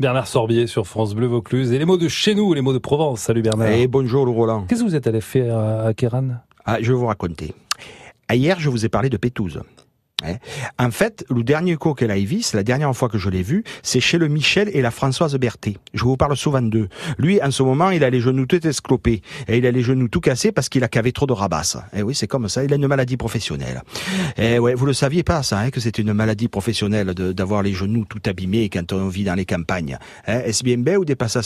Bernard Sorbier sur France Bleu Vaucluse. Et les mots de chez nous, les mots de Provence. Salut Bernard. Et bonjour le Roland. Qu'est-ce que vous êtes allé faire à Kéran? Ah, Je vais vous raconter. Hier, je vous ai parlé de Pétouze. En fait, le dernier co qu'elle a c'est la dernière fois que je l'ai vu, c'est chez le Michel et la Françoise Berthet. Je vous parle souvent d'eux. Lui, en ce moment, il a les genoux tout esclopés. Et il a les genoux tout cassés parce qu'il a cavé trop de rabasses. Et eh oui, c'est comme ça. Il a une maladie professionnelle. Et eh ouais, vous le saviez pas, ça, hein, que c'est une maladie professionnelle d'avoir les genoux tout abîmés quand on vit dans les campagnes. Hein, ou des passes à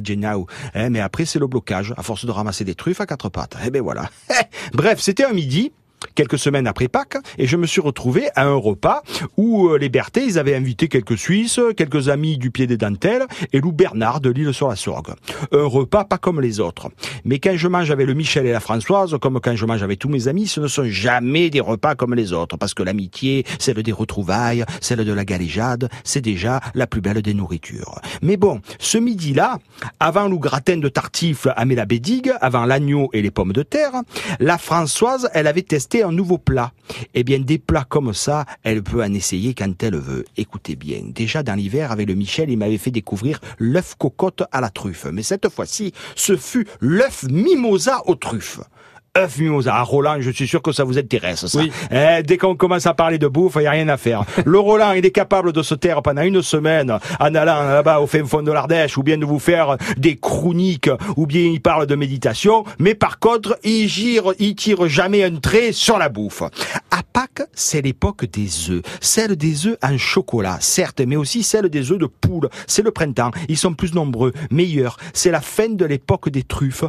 Genau Mais après, c'est le blocage, à force de ramasser des truffes à quatre pattes. Eh ben voilà. Bref, c'était un midi quelques semaines après Pâques, et je me suis retrouvé à un repas où euh, les Berthets, ils avaient invité quelques Suisses, quelques amis du pied des dentelles, et Lou Bernard de l'île sur la Sorgue. Un repas pas comme les autres. Mais quand je mange avec le Michel et la Françoise, comme quand je mange avec tous mes amis, ce ne sont jamais des repas comme les autres, parce que l'amitié, celle des retrouvailles, celle de la galéjade, c'est déjà la plus belle des nourritures. Mais bon, ce midi-là, avant le gratin de tartifle à Mélabédigue, avant l'agneau et les pommes de terre, la Françoise, elle avait testé un nouveau plat. Eh bien, des plats comme ça, elle peut en essayer quand elle veut. Écoutez bien, déjà dans l'hiver, avec le Michel, il m'avait fait découvrir l'œuf cocotte à la truffe. Mais cette fois-ci, ce fut l'œuf mimosa aux truffes œuf mimosa. Ah, Roland, je suis sûr que ça vous intéresse, ça. Eh, dès qu'on commence à parler de bouffe, il n'y a rien à faire. Le Roland, il est capable de se taire pendant une semaine en allant là-bas au fin fond de l'Ardèche, ou bien de vous faire des chroniques, ou bien il parle de méditation, mais par contre, il gire, il tire jamais un trait sur la bouffe. À Pâques, c'est l'époque des œufs. Celle des œufs en chocolat, certes, mais aussi celle des œufs de poule. C'est le printemps. Ils sont plus nombreux, meilleurs. C'est la fin de l'époque des truffes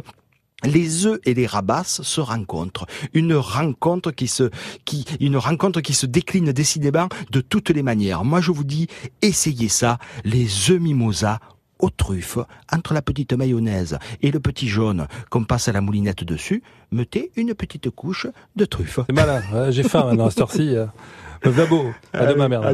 les œufs et les rabasses se rencontrent. Une rencontre qui se, qui, une rencontre qui se décline décidément de toutes les manières. Moi, je vous dis, essayez ça, les œufs mimosa aux truffes, entre la petite mayonnaise et le petit jaune qu'on passe à la moulinette dessus, mettez une petite couche de truffes. C'est malin, j'ai faim maintenant à cette heure-ci. Euh, à demain, merde.